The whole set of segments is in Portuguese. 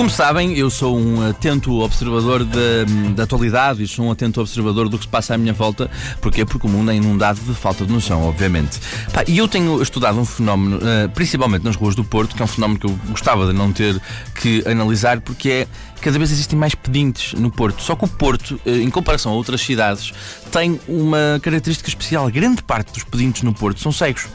Como sabem, eu sou um atento observador da, da atualidade e sou um atento observador do que se passa à minha volta. Porquê? Porque o mundo é inundado de falta de noção, obviamente. Pá, e eu tenho estudado um fenómeno, uh, principalmente nas ruas do Porto, que é um fenómeno que eu gostava de não ter que analisar, porque é cada vez existem mais pedintes no Porto. Só que o Porto, uh, em comparação a outras cidades, tem uma característica especial. Grande parte dos pedintes no Porto são cegos.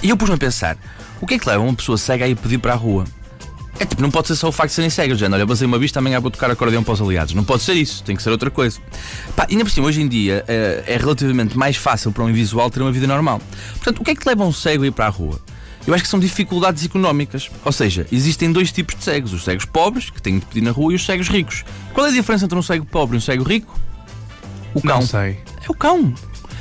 E eu pus-me a pensar: o que é que leva uma pessoa cega a ir pedir para a rua? É tipo, não pode ser só o facto de serem cegos, já olha, basei uma vista, amanhã vou tocar acordeão para os aliados. Não pode ser isso, tem que ser outra coisa. Pá, ainda por cima, hoje em dia é, é relativamente mais fácil para um invisual ter uma vida normal. Portanto, o que é que leva um cego a ir para a rua? Eu acho que são dificuldades económicas. Ou seja, existem dois tipos de cegos: os cegos pobres, que têm de pedir na rua, e os cegos ricos. Qual é a diferença entre um cego pobre e um cego rico? O cão. Não sei. É o cão.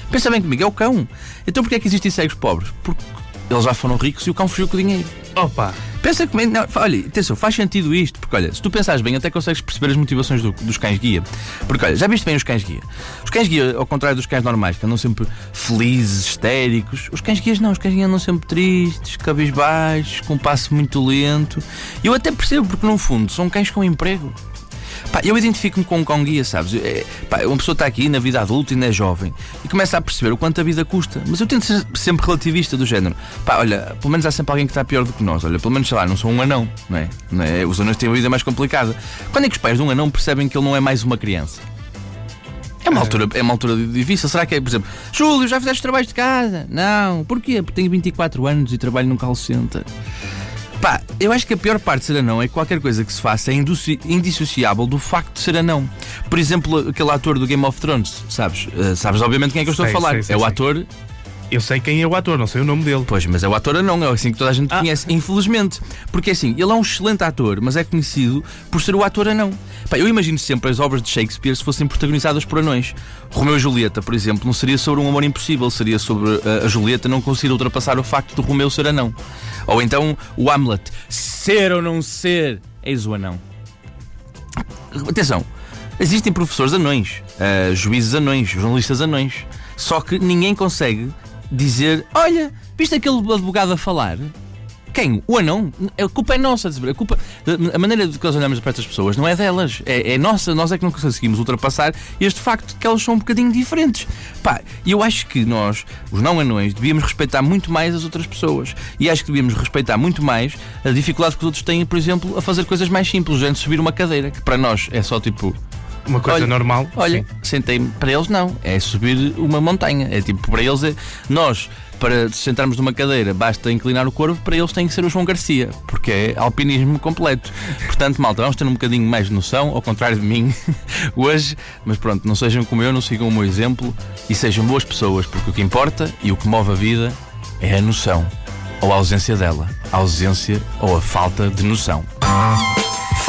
Pensa bem comigo, é o cão. Então porquê é que existem cegos pobres? Porque eles já foram ricos e o cão fugiu com o dinheiro. Opa! Pensa comigo, não, olha, atenção, faz sentido isto, porque olha, se tu pensares bem, até consegues perceber as motivações do, dos cães guia. Porque olha, já viste bem os cães guia? Os cães guia, ao contrário dos cães normais, que andam sempre felizes, histéricos, os cães guias não, os cães guia andam sempre tristes, cabisbaixos, com um passo muito lento. Eu até percebo, porque no fundo são cães com emprego. Pá, eu identifico-me com um guia, sabes? É, pá, uma pessoa está aqui na vida adulta e ainda é jovem e começa a perceber o quanto a vida custa. Mas eu tento ser sempre relativista do género. Pá, olha, pelo menos há sempre alguém que está pior do que nós. Olha, pelo menos, sei lá, não sou um anão, não é? Não é? Os anões têm uma vida mais complicada. Quando é que os pais de um anão percebem que ele não é mais uma criança? É uma, altura, é uma altura difícil. Será que é, por exemplo, Júlio, já fizeste trabalhos de casa? Não. Porquê? Porque tenho 24 anos e trabalho num call center. Pá, eu acho que a pior parte de ser anão é que qualquer coisa que se faça é indissociável do facto de ser anão. Por exemplo, aquele ator do Game of Thrones, sabes? Uh, sabes obviamente quem é que eu estou sei, a falar. Sei, sei, é o ator eu sei quem é o ator, não sei o nome dele. Pois, mas é o ator não, é assim que toda a gente ah. conhece, infelizmente. Porque assim, ele é um excelente ator, mas é conhecido por ser o ator anão. Pá, eu imagino sempre as obras de Shakespeare se fossem protagonizadas por anões. Romeu e Julieta, por exemplo, não seria sobre um amor impossível, seria sobre a, a Julieta não conseguir ultrapassar o facto de Romeu ser anão. Ou então o Hamlet, ser ou não ser, eis o anão. Atenção, existem professores anões, uh, juízes anões, jornalistas anões. Só que ninguém consegue dizer: Olha, viste aquele advogado a falar? Quem? O anão? A culpa é nossa. A, culpa, a maneira de que nós olhamos para estas pessoas não é delas. É, é, nossa. Nós é que não conseguimos ultrapassar este facto de que elas são um bocadinho diferentes. Pá, eu acho que nós, os não anões, devíamos respeitar muito mais as outras pessoas. E acho que devíamos respeitar muito mais a dificuldade que os outros têm, por exemplo, a fazer coisas mais simples, gente subir uma cadeira, que para nós é só tipo uma coisa olha, normal. Olha, sentei-me. Para eles, não. É subir uma montanha. É tipo, para eles, é, nós, para sentarmos numa cadeira, basta inclinar o corpo. Para eles, tem que ser o João Garcia, porque é alpinismo completo. Portanto, malta, vamos ter um bocadinho mais de noção, ao contrário de mim, hoje. Mas pronto, não sejam como eu, não sigam o meu exemplo e sejam boas pessoas, porque o que importa e o que move a vida é a noção ou a ausência dela. A ausência ou a falta de noção.